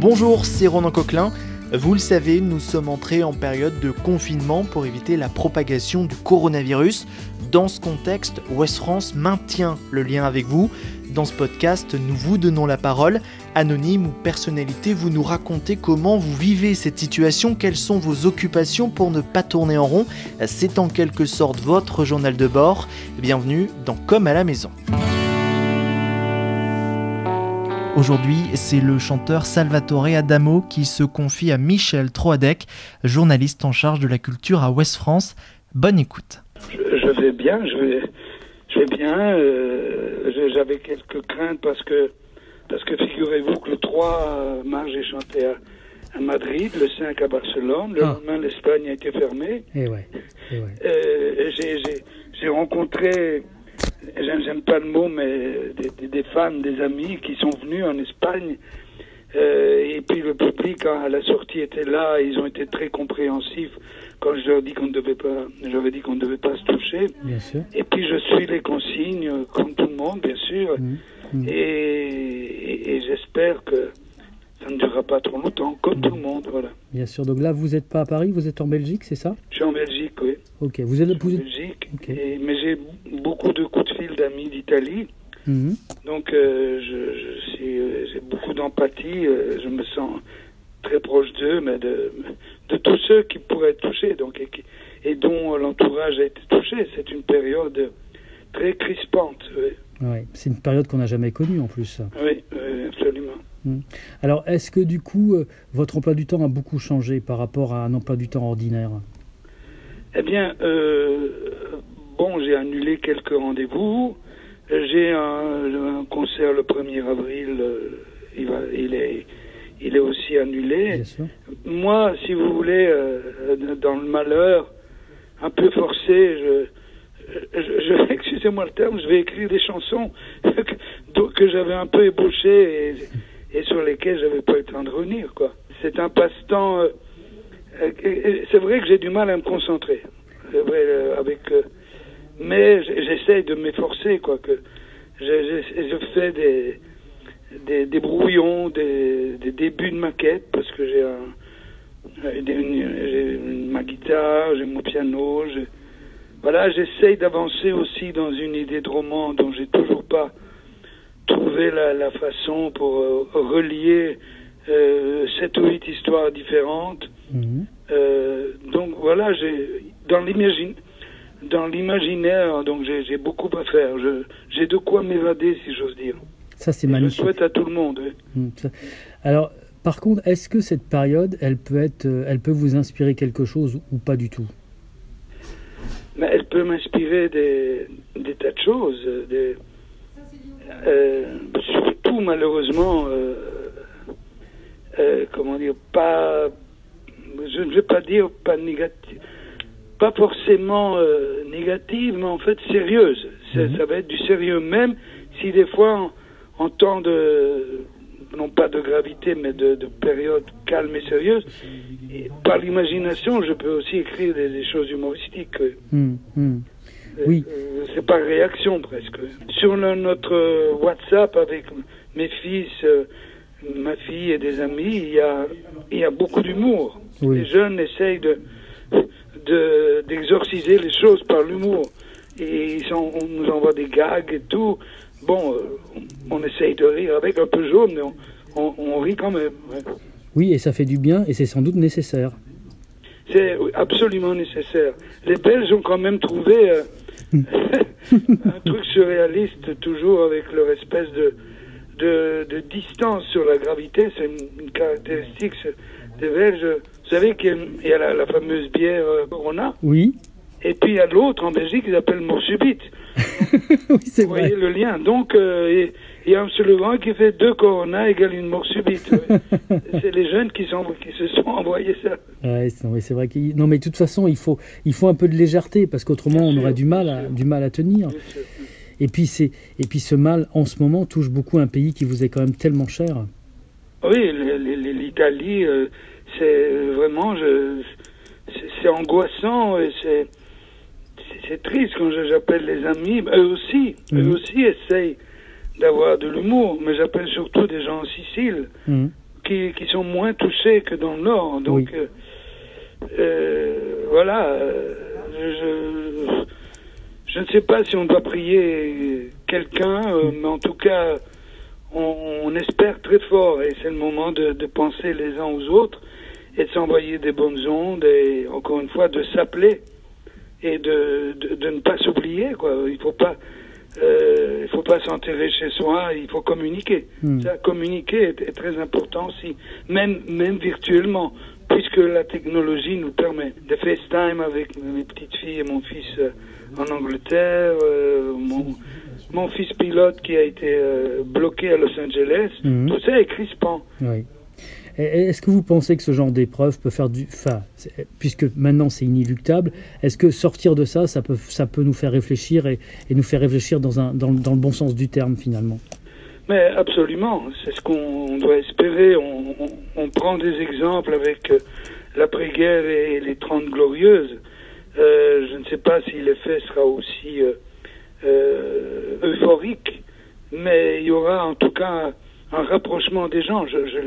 Bonjour, c'est Ronan Coquelin. Vous le savez, nous sommes entrés en période de confinement pour éviter la propagation du coronavirus. Dans ce contexte, West France maintient le lien avec vous. Dans ce podcast, nous vous donnons la parole. Anonyme ou personnalité, vous nous racontez comment vous vivez cette situation, quelles sont vos occupations pour ne pas tourner en rond. C'est en quelque sorte votre journal de bord. Bienvenue dans Comme à la maison. Aujourd'hui, c'est le chanteur Salvatore Adamo qui se confie à Michel Troadec, journaliste en charge de la culture à Ouest France. Bonne écoute. Je, vais bien, je vais, je vais bien. Euh, j'avais quelques craintes parce que, parce que figurez-vous que le 3 mars, j'ai chanté à, Madrid, le 5 à Barcelone, le ah. lendemain, l'Espagne a été fermée. Et ouais. Et ouais. Euh, j'ai rencontré j'aime pas le mot, mais des, femmes, des amis qui sont venus en Espagne. Euh, et puis le public à la sortie était là, ils ont été très compréhensifs quand je leur dis qu'on ne devait pas, j'avais dit qu'on ne devait pas se toucher. Bien sûr. Et puis je suis les consignes comme tout le monde, bien sûr. Mmh. Mmh. et j'espère que ça ne durera pas trop longtemps, comme tout le monde, voilà. Bien sûr. Donc là, vous n'êtes pas à Paris, vous êtes en Belgique, c'est ça? Je suis en Belgique, oui. Ok. Vous êtes en Belgique. mais j'ai beaucoup de coups de d'amis d'Italie. Mhm. Donc, euh, je, j'ai beaucoup d'empathie. Euh, je me sens très proche d'eux, mais de, de tous ceux qui pourraient être touchés, donc et, et dont l'entourage a été touché. C'est une période très crispante. Oui. Ouais, c'est une période qu'on n'a jamais connue en plus. Oui, absolument. Hmm. Alors, est-ce que du coup, euh, votre emploi du temps a beaucoup changé par rapport à un emploi du temps ordinaire? Eh bien, euh, bon, j'ai annulé quelques rendez-vous. J'ai un, concert le 1er avril, euh, il, va, il, est, il est aussi annulé. Moi, si vous voulez, dans le malheur, un peu forcé, je, je, excusez-moi le terme, je vais écrire des chansons que, que j'avais un peu ébauchées et, et sur lesquels j'avais pas eu le temps de revenir, quoi. C'est un passe-temps. Euh, euh, c'est vrai que j'ai du mal à me concentrer. C'est vrai, euh, avec. Mais j'essaye de m'efforcer, quoi. Que je, je, fais des, des, des brouillons, des, des, débuts de maquette, parce que j'ai un, j'ai ma guitare, j'ai mon piano. Voilà, j'essaye d'avancer aussi dans une idée de roman dont j'ai toujours pas trouver la, façon pour euh, relier euh, sept ou huit histoires différentes. Mhm. Euh, donc voilà, j'ai dans l'imagine dans l'imaginaire, donc j'ai beaucoup à faire. J'ai de quoi m'évader, si j'ose dire. Ça, c'est magnifique. Je souhaite à tout le monde. Mhm, Alors, par contre, est-ce que cette période, elle peut être, elle peut vous inspirer quelque chose ou pas du tout? Mais elle peut m'inspirer des, des, tas de choses, des, euh, surtout malheureusement, euh, euh, comment dire, pas, je ne vais pas dire pas négative, pas forcément négative, mais en fait sérieuse. Mhm. Ça va être du sérieux, même si des fois, en, temps de, non pas de gravité, mais de, période calme et sérieuse, par l'imagination, je peux aussi écrire des, choses humoristiques. Mhm. Mhm. Oui. Euh, c'est par réaction presque. Sur notre WhatsApp avec mes fils, euh, ma fille et des amis, il y a, il y a beaucoup d'humour. Les jeunes essayent de, d'exorciser les choses par l'humour. Et ils sont, on nous envoie des gags et tout. Bon, euh, on essaye de rire avec un peu jaune, mais on, on, rit quand même. Oui, et ça fait du bien, et c'est sans doute nécessaire. C'est absolument nécessaire. Les Belges ont quand même trouvé un truc surréaliste, toujours avec leur espèce de, de, distance sur la gravité. C'est une, caractéristique Vous savez qu'il y a la, fameuse bière euh, Corona. Oui. Et puis il y a l'autre en Belgique, ils appellent mort subite. oui, c'est Vous voyez le lien. Donc, euh, il y a un slogan qui fait deux Corona égale une mort subite. c'est les jeunes qui, sont, qui se sont envoyés ça. Ouais, c'est vrai qu'il non mais de toute façon il faut il faut un peu de légèreté parce qu'autrement on aurait du mal à, du mal à tenir. Et puis c'est et puis ce mal en ce moment touche beaucoup un pays qui vous est quand même tellement cher. Oui, l'Italie, euh, c'est vraiment c'est angoissant et c'est c'est triste quand j'appelle les amis. Eux aussi, eux mhm. aussi essayent d'avoir de l'humour, mais j'appelle surtout des gens en Sicile. Mhm qui, qui, sont moins touchés que dans le Nord. Donc, euh, euh, voilà. Je, je, ne sais pas si on doit prier quelqu'un, mais en tout cas, on, espère très fort et c'est le moment de, de, penser les uns aux autres et de s'envoyer des bonnes ondes et encore une fois de s'appeler et de, de, de, ne pas s'oublier quoi. Il faut pas euh, il faut pas s'enterrer chez soi, il faut communiquer. Hmm. Ça, communiquer est, très important aussi, même même virtuellement, puisque la technologie nous permet de FaceTime avec mes petites filles et mon fils euh, en Angleterre, euh, mon, mon fils pilote qui a été euh, bloqué à Los Angeles. Hmm. Tout ça est crispant. Oui. Est-ce que vous pensez que ce genre d'épreuve peut faire du... Enfin, puisque maintenant c'est inéluctable, est-ce que sortir de ça, ça peut, ça peut nous faire réfléchir et, nous faire réfléchir dans, un, dans, dans, le bon sens du terme finalement? Mais absolument, c'est ce qu'on doit espérer. On, on, prend des exemples avec euh, l'après-guerre et les Trente Glorieuses. Euh, je ne sais pas si l'effet sera aussi euh, euphorique, mais il y aura en tout cas un rapprochement des gens, je, je,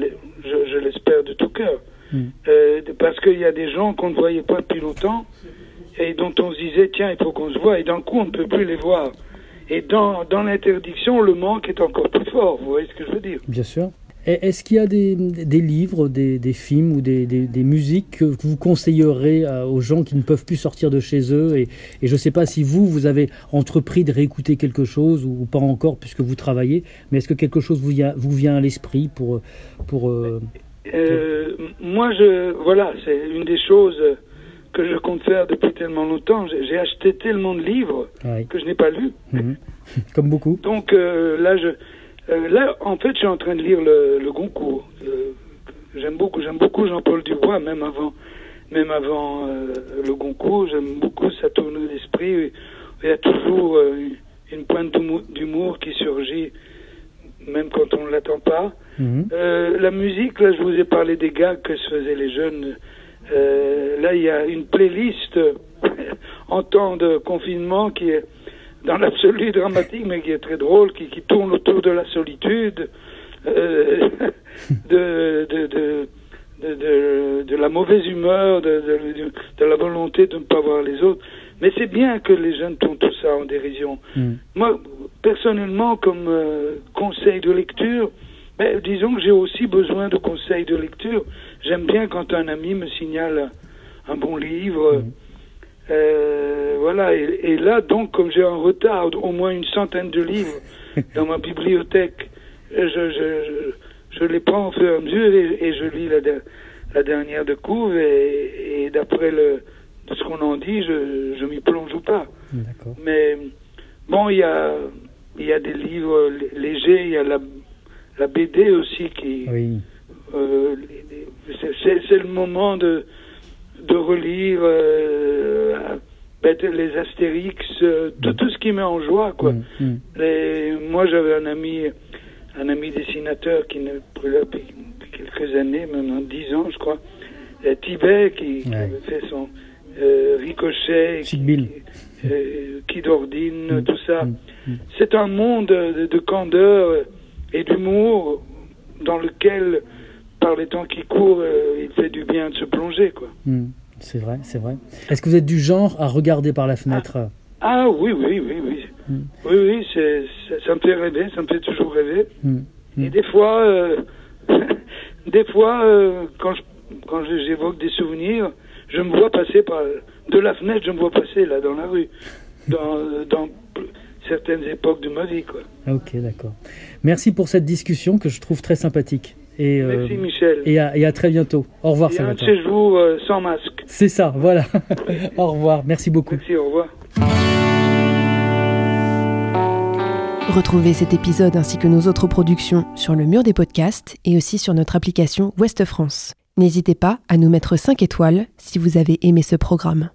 je, l'espère de tout cœur. Mm. Euh, parce qu'il y a des gens qu'on ne voyait pas depuis longtemps et dont on se disait, tiens, il faut qu'on se voit, et d'un coup, on ne peut plus les voir. Et dans, dans l'interdiction, le manque est encore plus fort, vous voyez ce que je veux dire Bien sûr. Est-ce qu'il y a des, des livres, des, des, films ou des, des, musiques que vous conseillerez euh, aux gens qui ne peuvent plus sortir de chez eux et, et je ne sais pas si vous, vous avez entrepris de réécouter quelque chose ou, pas encore puisque vous travaillez, mais est-ce que quelque chose vous, vous vient à l'esprit pour... pour, euh, euh, moi, je, voilà, c'est une des choses que je compte faire depuis tellement longtemps. J'ai acheté tellement de livres que je n'ai pas lu. Mhm. Comme beaucoup. Donc là, je euh, là, en fait, je suis en train de lire le, le Goncourt. Euh, j'aime beaucoup, j'aime beaucoup Jean-Paul Dubois, même avant, même avant euh, le Goncourt. J'aime beaucoup sa tournure d'esprit. Il y a toujours une pointe d'humour qui surgit, même quand on ne l'attend pas. Mhm. la musique, là, je vous ai parlé des gags que se faisaient les jeunes. là, il y a une playlist en temps de confinement qui est dans l'absolu dramatique, mais qui est très drôle, qui, qui tourne autour de la solitude, euh, de, de, de, de, de, la mauvaise humeur, de, de, la volonté de ne pas voir les autres. Mais c'est bien que les jeunes tournent tout ça en dérision. Mm. Moi, personnellement, comme euh, conseil de lecture, ben, disons que j'ai aussi besoin de conseils de lecture. J'aime bien quand un ami me signale un bon livre. Mm. Euh, voilà, et, là, donc, comme j'ai un retard, au moins une centaine de livres dans ma bibliothèque, je, je, je, les prends au fur et à mesure et, je lis la, la dernière de cours et, et d'après ce qu'on en dit, je, je m'y plonge ou pas. Mais bon, il y a, y a des livres légers, il y a la, la BD aussi qui... Oui. Euh, c'est le moment de de relire euh, ben, les Astérix, euh, tout, mm. tout, ce qui met en joie, quoi. Mm, mm. moi, j'avais un ami, un ami dessinateur qui n'est plus là depuis quelques années, maintenant dix ans, je crois, euh, Tibet, qui, avait fait son Ricochet, qui, Kid Ordine, tout ça. C'est un monde de, de candeur et d'humour dans lequel par les temps qui courent, euh, il fait du bien de se plonger, quoi. Hmm, c'est vrai, c'est vrai. Est-ce que vous êtes du genre à regarder par la fenêtre? Ah, ah oui, oui, oui, oui. Hmm. Oui, oui, ça, me fait rêver, ça me fait toujours rêver. Hmm, Et des fois, euh, des fois, euh, quand, quand j'évoque des souvenirs, je me vois passer par de la fenêtre, je me vois passer là dans la rue, dans, dans certaines époques de ma vie, quoi. Ok, d'accord. Merci pour cette discussion que je trouve très sympathique. Et, euh, Merci Michel. Et à, et à, très bientôt. Au revoir et un séjour euh, sans masque. C'est ça, voilà. au revoir. Merci beaucoup. Merci, au revoir. Retrouvez cet épisode ainsi que nos autres productions sur le mur des podcasts et aussi sur notre application Ouest France. N'hésitez pas à nous mettre 5 étoiles si vous avez aimé ce programme.